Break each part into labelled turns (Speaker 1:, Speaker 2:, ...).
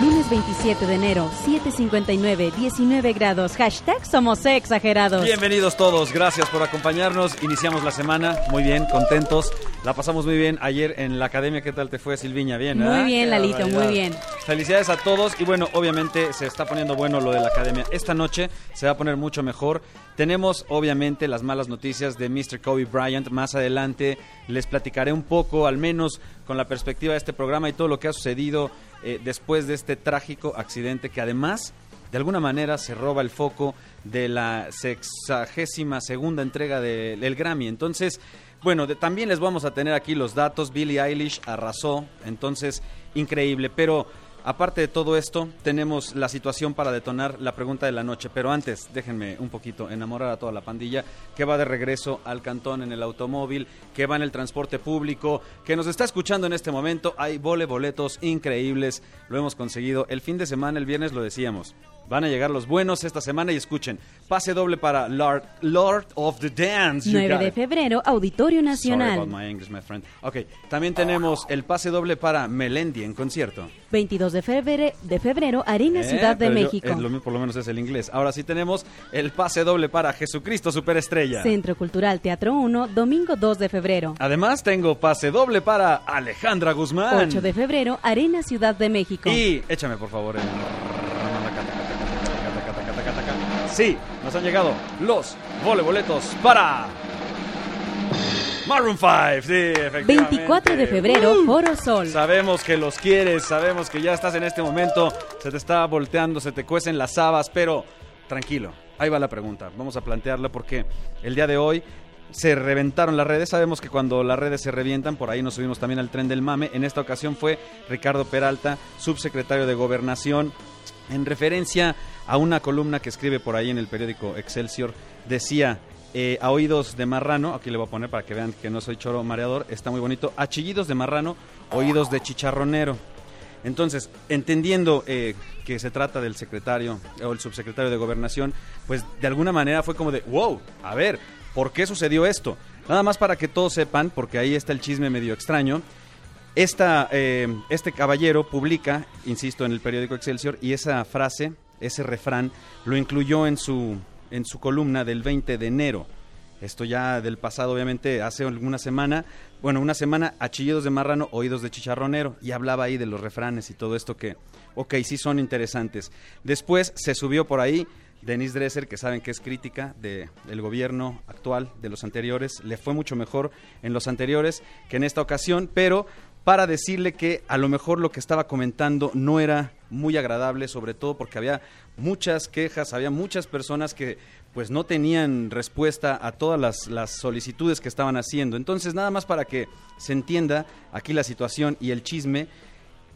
Speaker 1: Lunes 27 de enero, 7.59, 19 grados. Hashtag somos exagerados.
Speaker 2: Bienvenidos todos, gracias por acompañarnos. Iniciamos la semana, muy bien, contentos. La pasamos muy bien ayer en la academia. ¿Qué tal te fue, Silviña? Bien,
Speaker 1: Muy
Speaker 2: ¿eh?
Speaker 1: bien,
Speaker 2: Qué
Speaker 1: Lalito, muy bien.
Speaker 2: Felicidades a todos y bueno, obviamente se está poniendo bueno lo de la academia. Esta noche se va a poner mucho mejor. Tenemos obviamente las malas noticias de Mr. Kobe Bryant. Más adelante les platicaré un poco, al menos con la perspectiva de este programa y todo lo que ha sucedido eh, después de este trágico accidente que además de alguna manera se roba el foco de la sexagésima segunda entrega de- del Grammy. Entonces, bueno, de- también les vamos a tener aquí los datos. Billie Eilish arrasó, entonces increíble. Pero aparte de todo esto, tenemos la situación para detonar la pregunta de la noche. Pero antes, déjenme un poquito enamorar a toda la pandilla que va de regreso al cantón en el automóvil, que va en el transporte público, que nos está escuchando en este momento. Hay vole boletos increíbles, lo hemos conseguido. El fin de semana, el viernes, lo decíamos. Van a llegar los buenos esta semana y escuchen. Pase doble para Lord, Lord of the Dance. you
Speaker 1: 9
Speaker 2: got
Speaker 1: de febrero, Auditorio
Speaker 2: Sorry
Speaker 1: Nacional.
Speaker 2: about my English, my friend. Ok, también tenemos el pase doble para Melendi en concierto.
Speaker 1: 22 de febrero, de febrero Arena
Speaker 2: Eh,
Speaker 1: Ciudad de
Speaker 2: yo-
Speaker 1: México.
Speaker 2: es lo mismo, por lo menos es el inglés. Ahora sí tenemos el pase doble para Jesucristo Superestrella.
Speaker 1: Centro Cultural Teatro 1, domingo 2 de febrero.
Speaker 2: Además tengo pase doble para Alejandra Guzmán.
Speaker 1: 8 de febrero, Arena Ciudad de México.
Speaker 2: Y échame por favor el... Sí, nos han llegado los voleboletos para Maroon 5. Sí, efectivamente.
Speaker 1: 24 de febrero,
Speaker 2: Uh,
Speaker 1: Foro Sol.
Speaker 2: Sabemos que los quieres, sabemos que ya estás en este momento, se te está volteando, se te cuecen las habas, pero tranquilo, ahí va la pregunta. Vamos a plantearla porque el día de hoy se reventaron las redes. Sabemos que cuando las redes se revientan, por ahí nos subimos también al tren del mame. En esta ocasión fue Ricardo Peralta, subsecretario de Gobernación, en referencia a una columna que escribe por ahí en el periódico Excelsior. Decía, eh, a oídos de marrano, aquí le voy a poner para que vean que no soy choro mareador, está muy bonito, a chillidos de marrano, oídos de chicharronero. Entonces, entendiendo eh, que se trata del secretario o el subsecretario de gobernación, pues de alguna manera fue como de, wow, a ver, ¿por qué sucedió esto? Nada más para que todos sepan, porque ahí está el chisme medio extraño. Esta, eh, este caballero publica, insisto, en el periódico Excelsior, y esa frase, ese refrán, lo incluyó en su, en su columna del 20 de enero. Esto ya del pasado, obviamente, hace alguna semana, bueno, una semana, a chillidos de marrano, oídos de chicharronero, y hablaba ahí de los refranes y todo esto que, ok, sí son interesantes. Después se subió por ahí Denise Dresser, que saben que es crítica de- del gobierno actual, de los anteriores, le fue mucho mejor en los anteriores que en esta ocasión, pero para decirle que a lo mejor lo que estaba comentando no era muy agradable, sobre todo porque había muchas quejas, había muchas personas que pues no tenían respuesta a todas las, las solicitudes que estaban haciendo. Entonces, nada más para que se entienda aquí la situación y el chisme,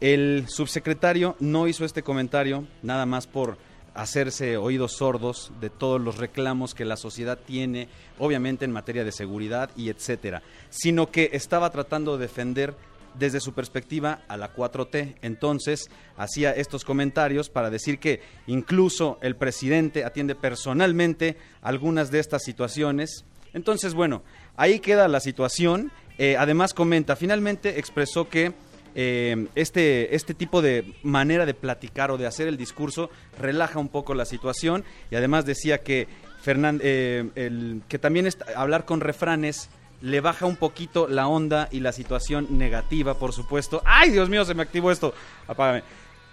Speaker 2: el subsecretario no hizo este comentario nada más por hacerse oídos sordos de todos los reclamos que la sociedad tiene, obviamente en materia de seguridad y etcétera, sino que estaba tratando de defender desde su perspectiva a la 4T. Entonces, hacía estos comentarios para decir que incluso el presidente atiende personalmente algunas de estas situaciones. Entonces, bueno, ahí queda la situación. Eh, además, comenta, finalmente expresó que eh, este, este tipo de manera de platicar o de hacer el discurso relaja un poco la situación y además decía que, Fernan- eh, el- que también hablar con refranes le baja un poquito la onda y la situación negativa, por supuesto. ¡Ay, Dios mío, se me activó esto! Apágame.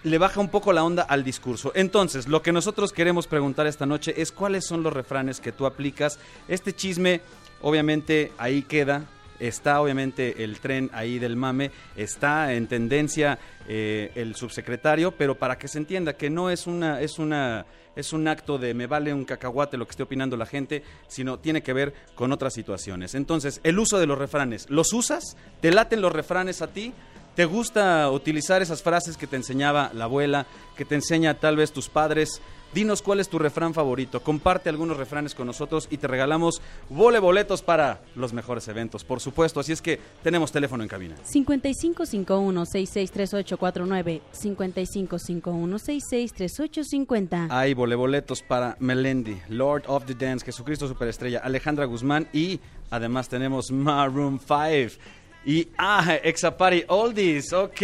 Speaker 2: Le baja un poco la onda al discurso. Entonces, lo que nosotros queremos preguntar esta noche es cuáles son los refranes que tú aplicas. Este chisme, obviamente, ahí queda. Está obviamente el tren ahí del mame, está en tendencia eh, el subsecretario, pero para que se entienda que no es una, es una, es un acto de me vale un cacahuate lo que esté opinando la gente, sino tiene que ver con otras situaciones. Entonces, el uso de los refranes, ¿los usas? ¿Te laten los refranes a ti? ¿Te gusta utilizar esas frases que te enseñaba la abuela, que te enseña tal vez tus padres? Dinos cuál es tu refrán favorito. Comparte algunos refranes con nosotros y te regalamos vole boletos para los mejores eventos, por supuesto. Así es que tenemos teléfono en cabina.
Speaker 1: 5551-663849, 5551-663850.
Speaker 2: Hay vole boletos para Melendi, Lord of the Dance, Jesucristo Superestrella, Alejandra Guzmán y además tenemos Maroon 5. Y ah, Exapari Oldies, ok.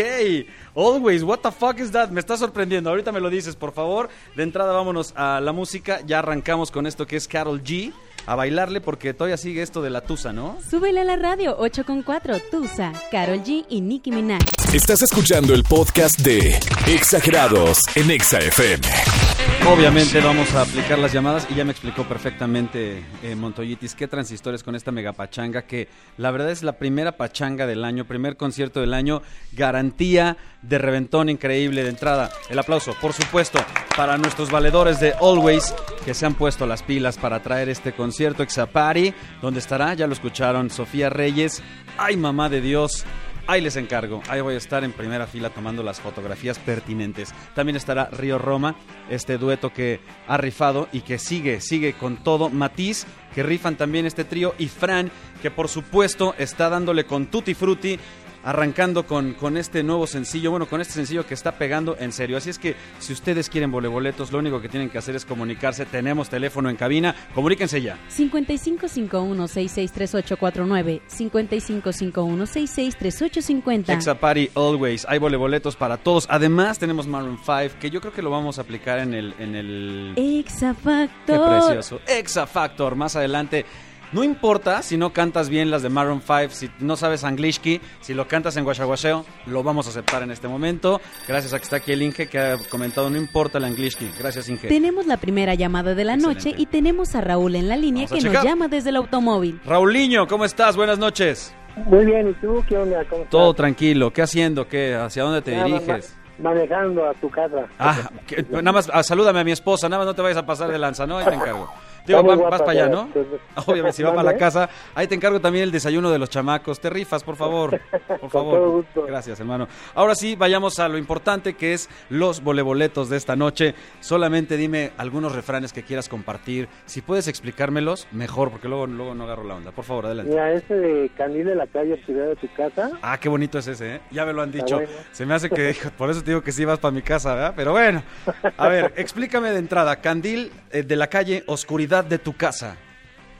Speaker 2: Always, what the fuck is that? Me está sorprendiendo. Ahorita me lo dices, por favor. De entrada, vámonos a la música. Ya arrancamos con esto que es Carol G. A bailarle porque todavía sigue esto de la Tusa, ¿no?
Speaker 1: Súbele a la radio 8 con 4, Tusa, Carol G y Nicki Minaj.
Speaker 3: Estás escuchando el podcast de Exagerados en Exa FM.
Speaker 2: Obviamente vamos a aplicar las llamadas y ya me explicó perfectamente eh, Montoyitis qué transistores con esta mega pachanga que la verdad es la primera pachanga del año, primer concierto del año, garantía de reventón increíble de entrada. El aplauso, por supuesto, para nuestros valedores de Always que se han puesto las pilas para traer este concierto Exapari, donde estará, ya lo escucharon, Sofía Reyes, ay mamá de Dios, Ahí les encargo, ahí voy a estar en primera fila tomando las fotografías pertinentes. También estará Río Roma, este dueto que ha rifado y que sigue, sigue con todo. Matiz, que rifan también este trío. Y Fran, que por supuesto está dándole con Tutti Frutti arrancando con, con este nuevo sencillo, bueno, con este sencillo que está pegando en serio. Así es que si ustedes quieren voleboletos, lo único que tienen que hacer es comunicarse. Tenemos teléfono en cabina, comuníquense ya.
Speaker 1: 5551-663849, 5551-663850.
Speaker 2: Exapari Always, hay voleboletos para todos. Además tenemos Maroon 5, que yo creo que lo vamos a aplicar en el... En el... Qué precioso. Exa Factor, más adelante. No importa si no cantas bien las de Maroon 5, si no sabes anglishki, si lo cantas en guachaguacheo, lo vamos a aceptar en este momento. Gracias a que está aquí el Inge que ha comentado, no importa el anglishki. Gracias, Inge.
Speaker 1: Tenemos la primera llamada de la
Speaker 2: Excelente.
Speaker 1: noche y tenemos a Raúl en la línea que nos llama desde el automóvil.
Speaker 2: Raulinho, ¿cómo estás? Buenas noches.
Speaker 4: Muy bien, ¿y tú qué onda? ¿Cómo estás?
Speaker 2: Todo tranquilo. ¿Qué haciendo? ¿Qué? ¿Hacia dónde te
Speaker 4: Nada,
Speaker 2: diriges?
Speaker 4: ma- manejando a tu casa.
Speaker 2: Ah, que- nada más ah, salúdame a mi esposa, nada más no te vayas a pasar de lanza, ¿no? Ahí te encargo. Digo, va- vas para allá, ¿no?
Speaker 4: pero-
Speaker 2: Obviamente, si va para la casa, ahí te encargo también el desayuno de los chamacos. Te rifas, por favor. Por favor. Gracias, hermano. Ahora sí, vayamos a lo importante que es los voleboletos de esta noche. Solamente dime algunos refranes que quieras compartir. Si puedes explicármelos, mejor, porque luego, luego no agarro la onda. Por favor, adelante.
Speaker 4: Mira, ese de Candil de la calle, ciudad de tu casa.
Speaker 2: Ah, qué bonito es ese, ¿eh? Ya me lo han dicho.
Speaker 4: bueno.
Speaker 2: Se me hace que, por eso te digo que sí vas para mi casa, ¿verdad? Pero bueno, a ver, explícame de entrada. Candil eh, de la calle, oscuridad de tu casa.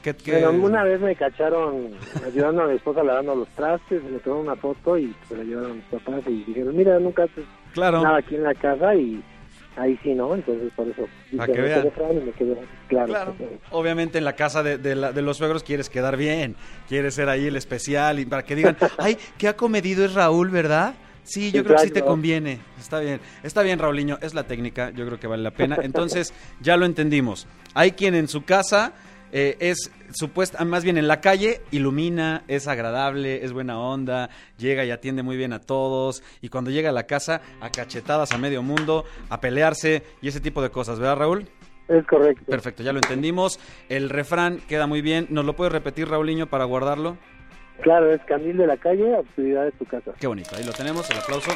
Speaker 2: ¿Qué, qué-
Speaker 4: Bueno, una vez me cacharon ayudando a mi esposa lavando los trastes, me tomaron una foto y se la llevaron a mis papás y dijeron, mira, nunca haces
Speaker 2: Claro.
Speaker 4: nada aquí en la casa y ahí sí, ¿no? Entonces por eso
Speaker 2: Pa'
Speaker 4: dije,
Speaker 2: que
Speaker 4: "No
Speaker 2: vean".
Speaker 4: te refrán", y me claro.
Speaker 2: Claro, obviamente en la casa de, de la- de los suegros quieres quedar bien, quieres ser ahí el especial y para que digan, ay, qué acomedido es Raúl, ¿verdad? Sí, yo creo que sí te conviene. Está bien, está bien, Raulinho, es la técnica, yo creo que vale la pena. Entonces, ya lo entendimos. Hay quien en su casa eh, es supuesta, más bien en la calle, ilumina, es agradable, es buena onda, llega y atiende muy bien a todos. Y cuando llega a la casa, a cachetadas a medio mundo, a pelearse y ese tipo de cosas, ¿verdad, Raúl?
Speaker 4: Es correcto.
Speaker 2: Perfecto, ya lo entendimos. El refrán queda muy bien. ¿Nos lo puedes repetir, Raulinho, para guardarlo?
Speaker 4: Claro, es Candil de la calle, ciudad de tu casa.
Speaker 2: Qué bonito, ahí lo tenemos, el aplauso.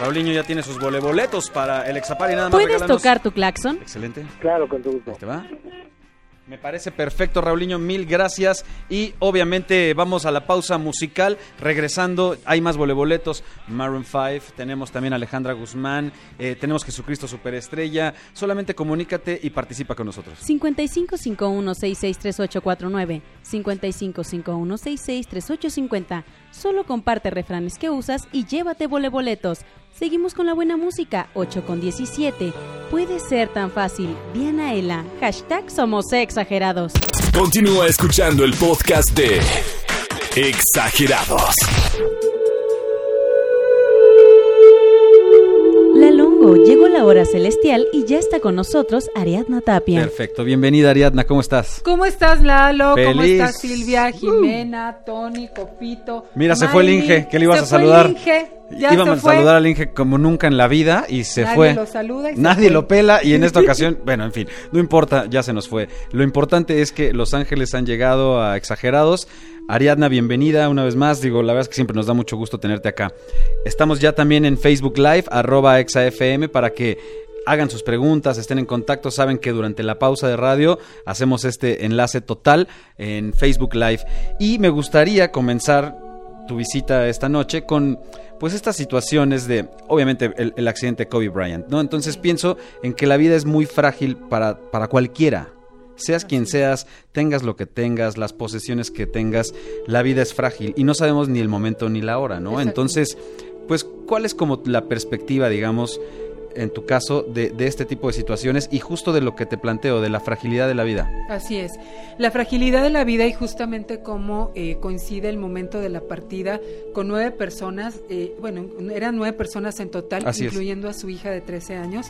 Speaker 2: Raulinho ya tiene sus voleboletos para el Exapari, nada más
Speaker 1: ¿Puedes
Speaker 2: regálanos-
Speaker 1: tocar tu claxon?
Speaker 2: Excelente,
Speaker 4: Claro, con tu gusto.
Speaker 2: ahí te va. Me parece perfecto, Raulinho, mil gracias. Y obviamente vamos a la pausa musical. Regresando, hay más voleboletos. Maroon 5, tenemos también a Alejandra Guzmán, eh, tenemos Jesucristo Superestrella. Solamente comunícate y participa con nosotros.
Speaker 1: 5551-663849, 5551-663850. Solo comparte refranes que usas y llévate voleboletos. Seguimos con la buena música, 8 con 17. Puede ser tan fácil. Diana Ela, hashtag somos exagerados.
Speaker 3: Continúa escuchando el podcast de Exagerados.
Speaker 1: Llegó la hora celestial y ya está con nosotros Ariadna Tapia.
Speaker 2: Perfecto, bienvenida Ariadna, ¿cómo estás?
Speaker 5: ¿Cómo estás, Lalo? ¿Cómo
Speaker 2: Feliz.
Speaker 5: estás, Silvia, Jimena, Tony, Copito?
Speaker 2: Mira, se fue el? Inge, que le ibas
Speaker 5: Se
Speaker 2: a
Speaker 5: fue el
Speaker 2: saludar.
Speaker 5: Inge, ya
Speaker 2: Íbamos
Speaker 5: se
Speaker 2: a
Speaker 5: fue.
Speaker 2: saludar al Inge como nunca en la vida y se
Speaker 5: Nadie
Speaker 2: fue.
Speaker 5: lo saluda y se
Speaker 2: Nadie
Speaker 5: fue.
Speaker 2: lo pela y en esta ocasión, bueno, en fin, no importa, ya se nos fue. Lo importante es que Los Ángeles han llegado a exagerados Ariadna, bienvenida una vez más. Digo, la verdad es que siempre nos da mucho gusto tenerte acá. Estamos ya también en Facebook Live, arroba exafm, para que hagan sus preguntas, estén en contacto. Saben que durante la pausa de radio hacemos este enlace total en Facebook Live. Y me gustaría comenzar tu visita esta noche con pues estas situaciones de, obviamente, el, el accidente de Kobe Bryant, ¿no? Entonces pienso en que la vida es muy frágil para, para cualquiera. Seas quien seas, tengas lo que tengas, las posesiones que tengas, la vida es frágil y no sabemos ni el momento ni la hora, ¿no?
Speaker 5: Exacto.
Speaker 2: Entonces, pues, ¿cuál es como la perspectiva, digamos, en tu caso, de, de este tipo de situaciones y justo de lo que te planteo, de la fragilidad de la vida?
Speaker 5: Así es. La fragilidad de la vida y justamente cómo eh, coincide el momento de la partida con nueve personas, eh, bueno, eran nueve personas en total,
Speaker 2: Así es.
Speaker 5: incluyendo a su hija de 13 años.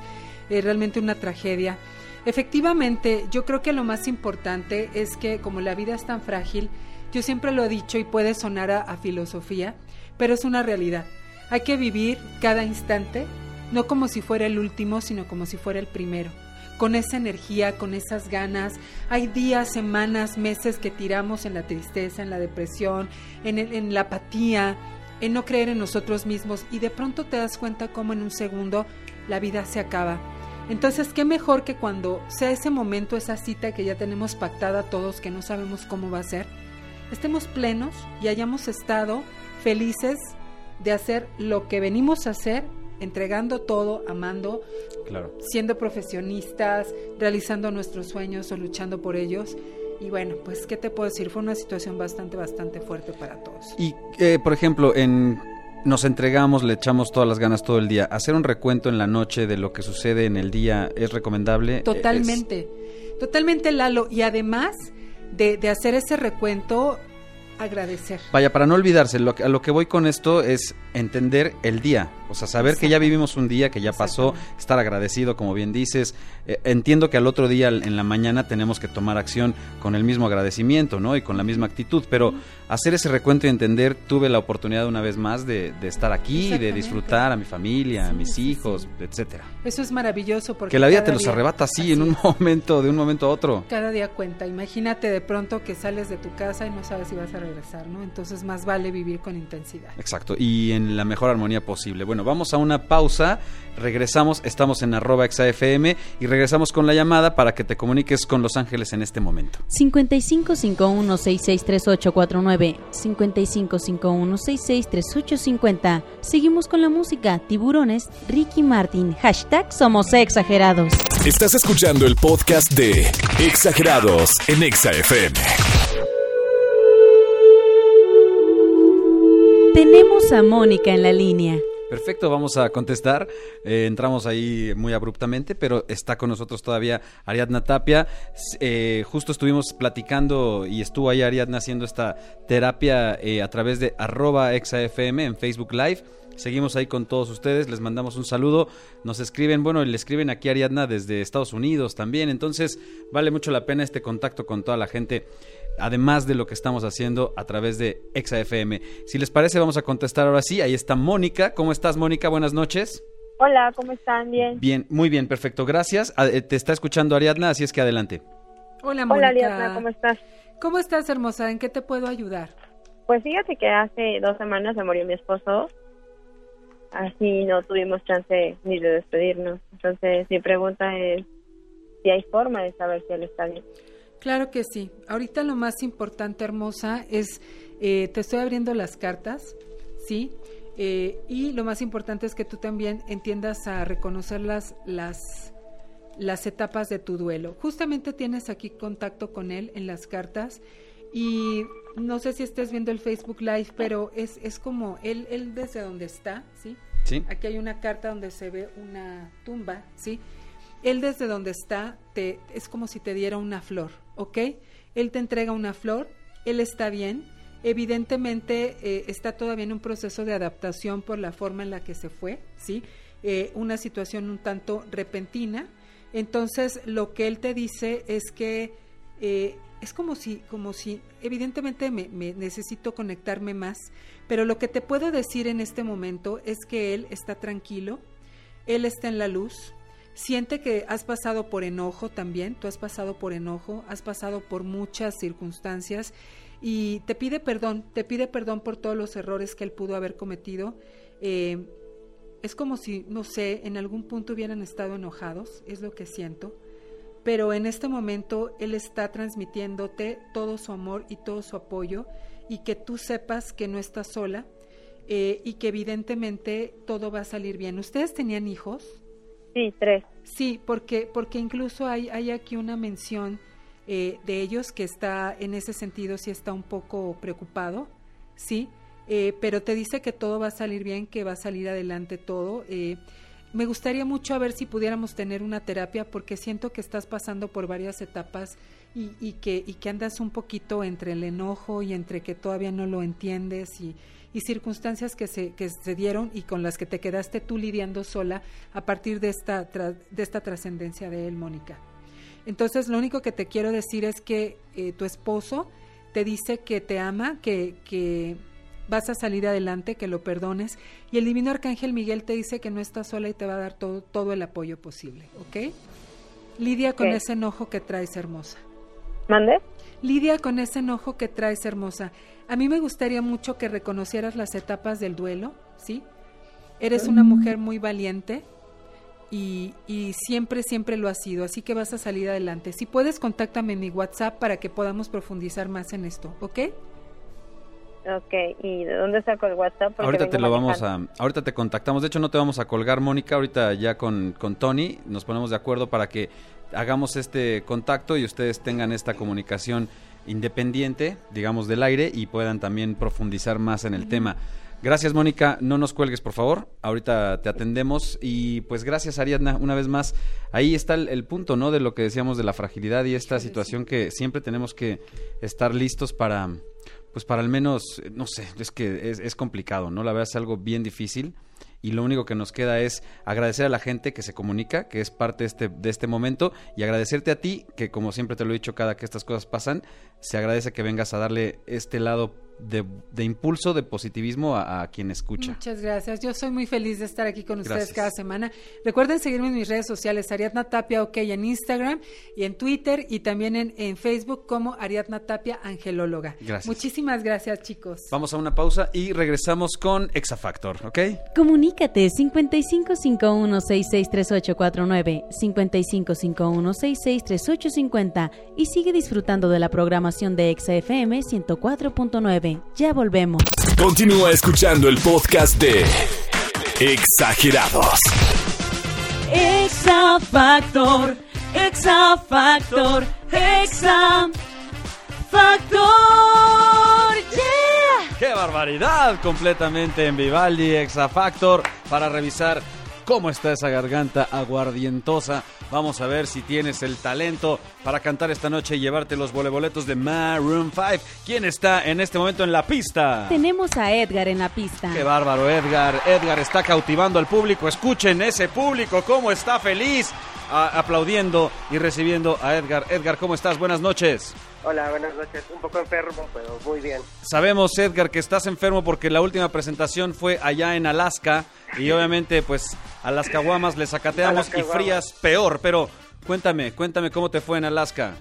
Speaker 5: Eh, realmente una tragedia. Efectivamente, yo creo que lo más importante es que como la vida es tan frágil, yo siempre lo he dicho y puede sonar a, filosofía, pero es una realidad. Hay que vivir cada instante, no como si fuera el último, sino como si fuera el primero con esa energía, con esas ganas. Hay días, semanas, meses que tiramos en la tristeza, en la depresión, en, el- en la apatía, en no creer en nosotros mismos y de pronto te das cuenta cómo en un segundo la vida se acaba. Entonces, qué mejor que cuando sea ese momento, esa cita que ya tenemos pactada todos, que no sabemos cómo va a ser, estemos plenos y hayamos estado felices de hacer lo que venimos a hacer, entregando todo, amando,
Speaker 2: Claro.
Speaker 5: siendo profesionistas, realizando nuestros sueños o luchando por ellos. Y bueno, pues, ¿qué te puedo decir? Fue una situación bastante, bastante fuerte para todos.
Speaker 2: Y, eh, por ejemplo, en nos entregamos, le echamos todas las ganas todo el día. Hacer un recuento en la noche de lo que sucede en el día es recomendable.
Speaker 5: Totalmente, totalmente Lalo. Y además de, de hacer ese recuento, agradecer.
Speaker 2: Vaya, para no olvidarse, lo que- a lo que voy con esto es entender el día. O sea, saber que ya vivimos un día, que ya pasó, estar agradecido, como bien dices. Eh, entiendo que al otro día, en la mañana, tenemos que tomar acción con el mismo agradecimiento, ¿no? Y con la misma actitud. Pero hacer ese recuento y entender, tuve la oportunidad una vez más de, de estar aquí, de disfrutar a mi familia, a mis
Speaker 5: sí.
Speaker 2: hijos, etcétera.
Speaker 5: Eso es maravilloso porque
Speaker 2: Que la vida te los
Speaker 5: día-
Speaker 2: arrebata así, en
Speaker 5: Así
Speaker 2: un
Speaker 5: es.
Speaker 2: momento, de un momento a otro.
Speaker 5: Cada día cuenta. Imagínate de pronto que sales de tu casa y no sabes si vas a regresar, ¿no? Entonces más vale vivir con intensidad.
Speaker 2: Exacto, y en la mejor armonía posible. Bueno, vamos a una pausa, regresamos, estamos en arroba exafm y regresamos con la llamada para que te comuniques con Los Ángeles en este momento.
Speaker 1: 5551663849, 5551663850. Seguimos con la música, tiburones, Ricky Martin, hashtag somos exagerados.
Speaker 3: Estás escuchando el podcast de Exagerados en Exa FM.
Speaker 1: Tenemos a Mónica en la línea.
Speaker 2: Perfecto, vamos a contestar. Eh, entramos ahí muy abruptamente, pero está con nosotros todavía Ariadna Tapia. Eh, justo estuvimos platicando y estuvo ahí Ariadna haciendo esta terapia eh, a través de arroba exafm en Facebook Live. Seguimos ahí con todos ustedes, les mandamos un saludo. Nos escriben, bueno, le escriben aquí Ariadna desde Estados Unidos también. Entonces, vale mucho la pena este contacto con toda la gente además de lo que estamos haciendo a través de ExaFM. Si les parece, vamos a contestar ahora sí. Ahí está Mónica. ¿Cómo estás, Mónica? Buenas noches.
Speaker 6: Hola, ¿cómo están? Bien.
Speaker 2: Bien, muy bien, perfecto. Gracias. Ah, eh, Te está escuchando Ariadna, así es que adelante.
Speaker 5: Hola, Mónica.
Speaker 6: Hola, Ariadna, ¿cómo estás?
Speaker 5: ¿Cómo estás, hermosa? ¿En qué te puedo ayudar?
Speaker 6: Pues fíjate que hace dos semanas se murió mi esposo. Así no tuvimos chance ni de despedirnos. Entonces, mi pregunta es si hay forma de saber si él está bien.
Speaker 5: Claro que sí. Ahorita lo más importante, hermosa, es, eh, te estoy abriendo las cartas, ¿sí? Eh, y lo más importante es que tú también entiendas a reconocer las, las, las etapas de tu duelo. Justamente tienes aquí contacto con él en las cartas y no sé si estés viendo el Facebook Live, pero es, es como él, él desde donde está, ¿sí?
Speaker 2: ¿Sí?
Speaker 5: Aquí hay una carta donde se ve una tumba, ¿sí? Él desde donde está te, es como si te diera una flor, ¿ok? Él te entrega una flor, él está bien, evidentemente eh, está todavía en un proceso de adaptación por la forma en la que se fue, ¿sí? Eh, una situación un tanto repentina. Entonces, lo que él te dice es que eh, es como si, como si, evidentemente me, me necesito conectarme más, pero lo que te puedo decir en este momento es que él está tranquilo, él está en la luz, siente que has pasado por enojo también, tú has pasado por enojo, has pasado por muchas circunstancias y te pide perdón, te pide perdón por todos los errores que él pudo haber cometido. Eh, es como si, no sé, en algún punto hubieran estado enojados, es lo que siento, pero en este momento él está transmitiéndote todo su amor y todo su apoyo y que tú sepas que no estás sola eh, y que evidentemente todo va a salir bien. ¿Ustedes tenían hijos?
Speaker 6: Sí, tres.
Speaker 5: Sí, porque, porque incluso hay, hay aquí una mención eh, de ellos que está en ese sentido, sí está un poco preocupado, sí, eh, pero te dice que todo va a salir bien, que va a salir adelante todo. Eh, me gustaría mucho a ver si pudiéramos tener una terapia porque siento que estás pasando por varias etapas y, y, que, y que andas un poquito entre el enojo y entre que todavía no lo entiendes y, y circunstancias que se, dieron y con las que te quedaste tú lidiando sola a partir de esta, de esta trascendencia de él, Mónica. Entonces, lo único que te quiero decir es que eh, tu esposo te dice que te ama, que, que vas a salir adelante, que lo perdones, y el divino arcángel Miguel te dice que no estás sola y te va a dar todo, todo el apoyo posible, ¿ok? Lidia con ese enojo que traes, hermosa.
Speaker 6: ¿Mande?
Speaker 5: Lidia con ese enojo que traes, hermosa. A mí me gustaría mucho que reconocieras las etapas del duelo, ¿sí? Eres una mujer muy valiente y, y siempre, siempre lo has sido, así que vas a salir adelante. Si puedes, contáctame en mi WhatsApp para que podamos profundizar más en esto, ¿ok?
Speaker 6: Ok, ¿y de dónde saco el WhatsApp? Porque
Speaker 2: Ahorita te lo vamos a, ahorita te contactamos. De hecho, no te vamos a colgar, Mónica. Ahorita ya con, con Tony nos ponemos de acuerdo para que hagamos este contacto y ustedes tengan esta comunicación independiente, digamos, del aire y puedan también profundizar más en el tema. Gracias, Mónica. No nos cuelgues, por favor. Ahorita te atendemos. Y pues gracias, Ariadna, una vez más. Ahí está el, el punto, ¿no? De lo que decíamos de la fragilidad y esta situación que siempre tenemos que estar listos para, pues para al menos, eh, no sé, es que es, es complicado, ¿no? La verdad es algo bien difícil y lo único que nos queda es agradecer a la gente que se comunica, que es parte de este, de este momento, y agradecerte a ti, que como siempre te lo he dicho cada que estas cosas pasan, se agradece que vengas a darle este lado de, de impulso, de positivismo a, a quien escucha.
Speaker 5: Muchas gracias. Yo soy muy feliz de estar aquí con ustedes
Speaker 2: Gracias.
Speaker 5: cada semana. Recuerden seguirme en mis redes sociales, Ariadna Tapia OK en Instagram y en Twitter y también en, en Facebook como Ariadna Tapia Angelóloga.
Speaker 2: Gracias.
Speaker 5: Muchísimas gracias, chicos.
Speaker 2: Vamos a una pausa y regresamos con Exafactor, ¿ok?
Speaker 1: Comunícate 5551663849, 5551663850 y sigue disfrutando de la programación de ExaFM 104.9. Ya volvemos.
Speaker 3: Continúa escuchando el podcast de Exagerados.
Speaker 1: Exa Factor, Exa Factor, Exa Factor, yeah.
Speaker 2: ¡Qué barbaridad! Completamente en Vivaldi Exafactor para revisar cómo está esa garganta aguardientosa. Vamos a ver si tienes el talento para cantar esta noche y llevarte los voleboletos de Maroon 5. ¿Quién está en este momento en la pista?
Speaker 1: Tenemos a Edgar en la pista.
Speaker 2: ¡Qué bárbaro, Edgar! Edgar está cautivando al público. Escuchen ese público, cómo está feliz aplaudiendo y recibiendo a Edgar. Edgar, ¿cómo estás? Buenas noches.
Speaker 7: Hola, buenas noches. Un poco enfermo, pero muy bien.
Speaker 2: Sabemos, Edgar, que estás enfermo porque la última presentación fue allá en Alaska y obviamente pues a las caguamas le sacateamos y frías peor, pero cuéntame, cuéntame cómo te fue en Alaska.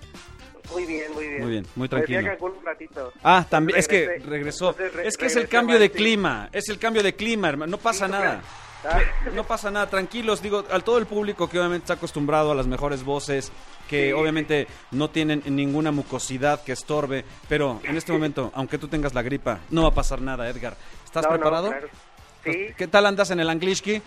Speaker 7: Muy bien, muy bien.
Speaker 2: Muy bien, muy
Speaker 7: fui
Speaker 2: tranquilo.
Speaker 7: un ratito.
Speaker 2: Ah, también, es que regresó.
Speaker 7: Re-
Speaker 2: Es que es el cambio de clima, es el cambio de clima, hermano, no pasa
Speaker 7: Sí,
Speaker 2: nada. No pasa nada, tranquilos, digo, a todo el público que obviamente está acostumbrado a las mejores voces, que
Speaker 7: Sí.
Speaker 2: obviamente no tienen ninguna mucosidad que estorbe, pero en este momento, aunque tú tengas la gripa, no va a pasar nada, Edgar. ¿Estás
Speaker 7: no, no,
Speaker 2: preparado?
Speaker 7: claro. Sí.
Speaker 2: ¿Qué tal andas en el Anglishki?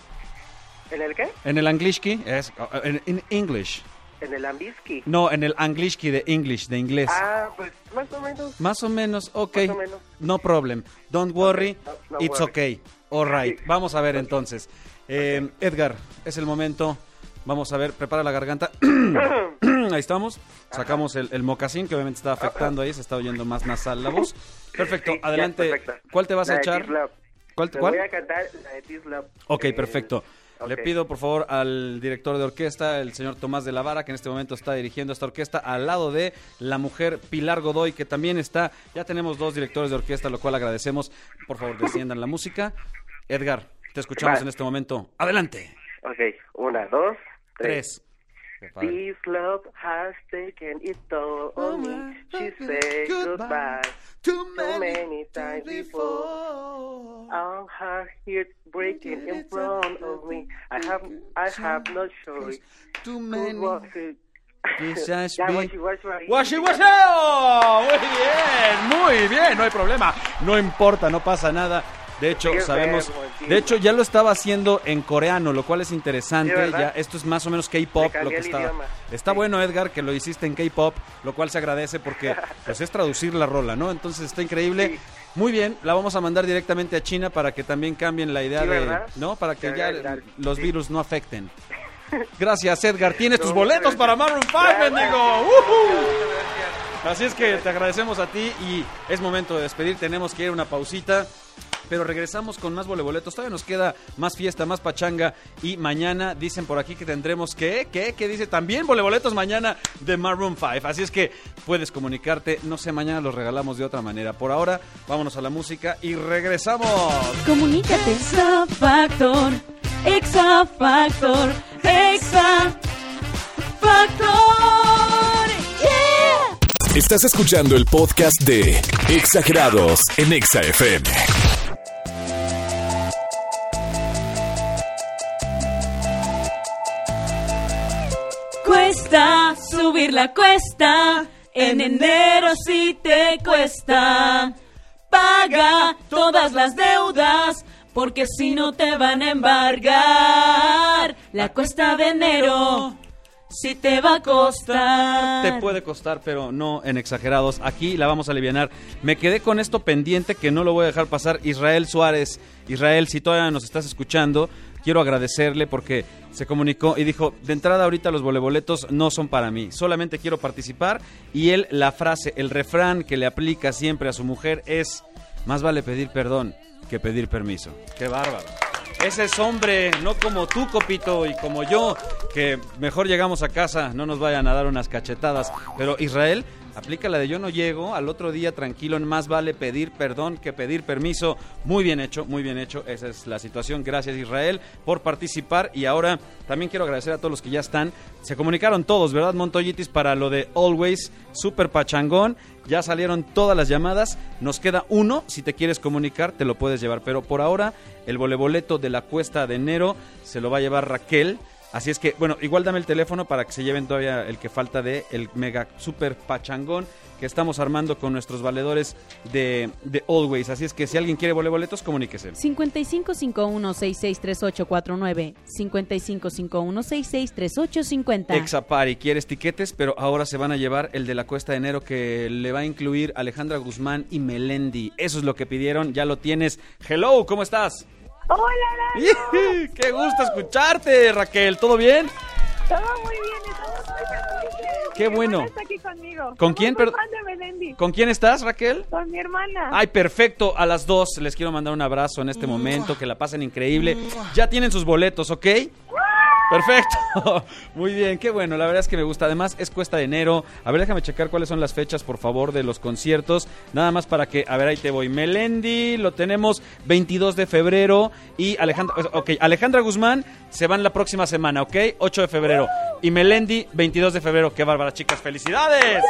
Speaker 7: ¿En el qué?
Speaker 2: En el Anglishki es en, en English.
Speaker 7: En el Ambisky.
Speaker 2: No, en el Anglishki de English, de inglés.
Speaker 7: Ah, pues más o menos.
Speaker 2: Más o menos, ok.
Speaker 7: Más o menos.
Speaker 2: No problem. Don't worry.
Speaker 7: no
Speaker 2: It's
Speaker 7: worry.
Speaker 2: okay. All right.
Speaker 7: Sí.
Speaker 2: Vamos a ver entonces. Eh, Edgar, es el momento. Vamos a ver, prepara la garganta. ahí estamos. Sacamos el, el mocasín que obviamente está afectando ahí. Se está oyendo más nasal la voz. Perfecto.
Speaker 7: Sí,
Speaker 2: Adelante.
Speaker 7: perfecto.
Speaker 2: ¿Cuál te vas
Speaker 7: La
Speaker 2: a echar? ¿Cuál?
Speaker 7: Me
Speaker 2: cuál?
Speaker 7: voy a cantar la de.
Speaker 2: Ok,
Speaker 7: Eh,
Speaker 2: perfecto. Le pido por favor al director de orquesta, el señor Tomás de la Vara, que en este momento está dirigiendo esta orquesta, al lado de la mujer Pilar Godoy, que también está. Ya tenemos dos directores de orquesta, lo cual agradecemos. Por favor, desciendan la música. Edgar, te escuchamos
Speaker 7: Va.
Speaker 2: en este momento. Adelante.
Speaker 7: Ok, una, dos, tres.
Speaker 2: Tres.
Speaker 7: This love has taken it all on me. She said goodbye
Speaker 8: Too
Speaker 7: many times before. All her heart breaking in front of me. I have, I have no choice.
Speaker 8: Too many.
Speaker 7: was it?
Speaker 2: Quizás
Speaker 7: Ya,
Speaker 2: vi-
Speaker 7: guachi, guachi, ahí.
Speaker 2: ¡Washi washeo! Muy bien, muy bien, no hay problema. No importa, no pasa nada. De hecho, sabemos. De hecho, ya lo estaba haciendo en coreano, lo cual es interesante. Ya, esto es más o menos K-pop lo que está.
Speaker 7: idioma.
Speaker 2: Está
Speaker 7: Sí.
Speaker 2: bueno, Edgar, que lo hiciste en K-pop, lo cual se agradece porque pues es traducir la rola, ¿no? Entonces está increíble.
Speaker 7: Sí.
Speaker 2: Muy bien, la vamos a mandar directamente a China para que también cambien la idea de. ¿no? Para que ya los virus no afecten. Gracias, Edgar. Tienes tus boletos
Speaker 7: gracias.
Speaker 2: para Maroon 5,
Speaker 7: Gracias.
Speaker 2: mendigo.
Speaker 7: Muchas gracias.
Speaker 2: Así es que te agradecemos a ti y es momento de despedir. Tenemos que ir a una pausita. Pero regresamos con más voleboletos. Todavía nos queda más fiesta, más pachanga. Y mañana dicen por aquí que tendremos que, ¿qué? ¿Qué dice? También voleboletos mañana de Maroon 5. Así es que puedes comunicarte. No sé, mañana los regalamos de otra manera. Por ahora, vámonos a la música y regresamos.
Speaker 1: Comunícate. Exa Factor. Exa Factor. Exa Factor. Yeah.
Speaker 3: Estás escuchando el podcast de Exagerados en Exa FM.
Speaker 1: La cuesta. En enero sí te cuesta. Paga todas las deudas. Porque si no te van a embargar. La cuesta de enero sí te va a costar.
Speaker 2: Te puede costar, pero no en exagerados. Aquí la vamos a aliviar. Me quedé con esto pendiente que no lo voy a dejar pasar. Israel Suárez. Israel, si todavía nos estás escuchando, quiero agradecerle porque se comunicó y dijo, de entrada ahorita los voleboletos no son para mí, solamente quiero participar. Y él, la frase, el refrán que le aplica siempre a su mujer es, más vale pedir perdón que pedir permiso. Qué bárbaro. Ese es hombre, no como tú, Copito, y como yo, que mejor llegamos a casa, no nos vayan a dar unas cachetadas. Pero Israel, aplica la de yo no llego, al otro día tranquilo, más vale pedir perdón que pedir permiso. Muy bien hecho, muy bien hecho, esa es la situación. Gracias Israel por participar y ahora también quiero agradecer a todos los que ya están. Se comunicaron todos, ¿verdad, Montoyitis, para lo de Always, Super Pachangón. Ya salieron todas las llamadas. Nos queda uno. Si te quieres comunicar, te lo puedes llevar. Pero por ahora, el voleboleto de la cuesta de enero se lo va a llevar Raquel. Así es que, bueno, igual dame el teléfono para que se lleven todavía el que falta de el mega super pachangón que estamos armando con nuestros valedores de, de Always. Así es que si alguien quiere voleboletos, comuníquese.
Speaker 1: 5551663849, 5551663850.
Speaker 2: Exapari, quieres tiquetes, pero ahora se van a llevar el de la cuesta de enero que le va a incluir Alejandra Guzmán y Melendi. Eso es lo que pidieron, ya lo tienes. Hello, ¿cómo estás?
Speaker 6: Hola,
Speaker 2: ¡Ih! ¡Qué gusto escucharte, Raquel! ¿Todo bien?
Speaker 6: todo muy bien, estamos muy felices.
Speaker 2: Qué
Speaker 6: Mi
Speaker 2: bueno.
Speaker 6: está aquí conmigo.
Speaker 2: ¿Con quién. ¿Con quién estás, Raquel?
Speaker 6: Con mi hermana.
Speaker 2: Ay, perfecto. A las dos les quiero mandar un abrazo en este momento. Que la pasen increíble. Ya tienen sus boletos, ¿ok? Perfecto. Muy bien, qué bueno. La verdad es que me gusta. Además, es cuesta de enero. A ver, déjame checar cuáles son las fechas, por favor, de los conciertos. Nada más para que, a ver, ahí te voy. Melendi, lo tenemos 22 de febrero. Y Alejandra, ok, Alejandra Guzmán se van la próxima semana, ¿ok? 8 de febrero. Y Melendi, 22 de febrero. Qué bárbara, chicas. ¡Felicidades!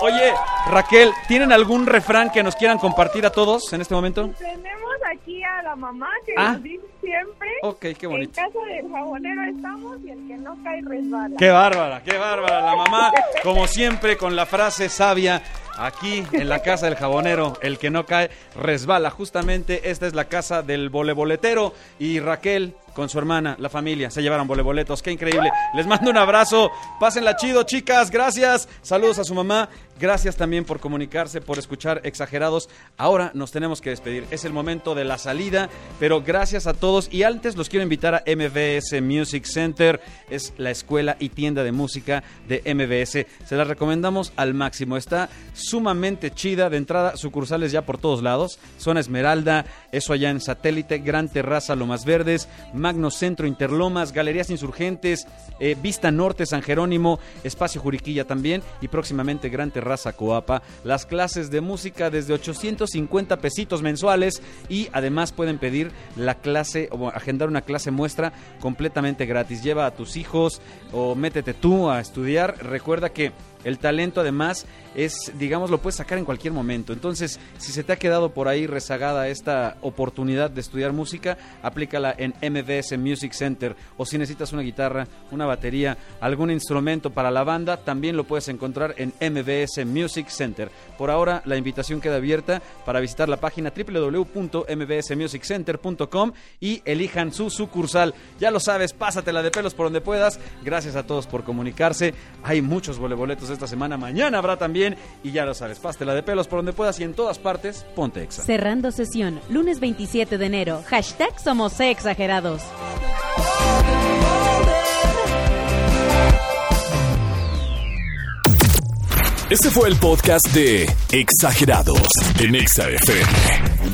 Speaker 2: Oye, Raquel, ¿tienen algún refrán que nos quieran compartir a todos en este momento?
Speaker 6: Tenemos aquí a la mamá que
Speaker 2: Ah.
Speaker 6: nos dice siempre.
Speaker 2: Ok, qué bonito.
Speaker 6: En casa del jabonero estamos y el que no cae resbala.
Speaker 2: Qué bárbara, qué bárbara. La mamá, como siempre, con la frase sabia. Aquí en la casa del jabonero, el que no cae resbala. Justamente esta es la casa del voleboletero y Raquel con su hermana, la familia, se llevaron voleboletos. Qué increíble. Les mando un abrazo. Pásenla chido, chicas. Gracias. Saludos a su mamá. Gracias también por comunicarse, por escuchar exagerados. Ahora nos tenemos que despedir. Es el momento de la salida, pero gracias a todos. Y antes los quiero invitar a MBS Music Center. Es la escuela y tienda de música de MBS. Se la recomendamos al máximo. Está sumamente chida. De entrada, sucursales ya por todos lados. Zona Esmeralda, eso allá en Satélite, Gran Terraza, Lomas Verdes, Magno Centro Interlomas, Galerías Insurgentes, eh, Vista Norte San Jerónimo, Espacio Juriquilla también y próximamente Gran Terraza Coapa. Las clases de música desde 850 pesitos mensuales y además pueden pedir la clase o agendar una clase muestra completamente gratis. Lleva a tus hijos o métete tú a estudiar. Recuerda que el talento además es, digamos, lo puedes sacar en cualquier momento. Entonces, si se te ha quedado por ahí rezagada esta oportunidad de estudiar música, aplícala en MBS Music Center. O si necesitas una guitarra, una batería, algún instrumento para la banda, también lo puedes encontrar en MBS Music Center. Por ahora, la invitación queda abierta para visitar la página www.mbsmusiccenter.com y elijan su sucursal. Ya lo sabes, pásatela de pelos por donde puedas. Gracias a todos por comunicarse. Hay muchos boletos esta semana. Mañana habrá también. Y ya lo sabes, pastela de pelos por donde puedas y en todas partes, ponte exa.
Speaker 1: Cerrando sesión, lunes 27 de enero. Hashtag Somos Exagerados.
Speaker 3: Este fue el podcast de Exagerados en Exa FM.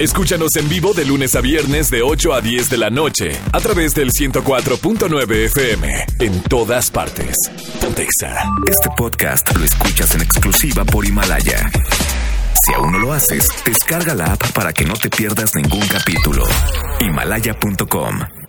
Speaker 3: Escúchanos en vivo de lunes a viernes de 8 a 10 de la noche a través del 104.9 FM en todas partes. Pontexa.
Speaker 9: Este podcast lo escuchas en exclusiva por Himalaya. Si aún no lo haces, descarga la app para que no te pierdas ningún capítulo. Himalaya.com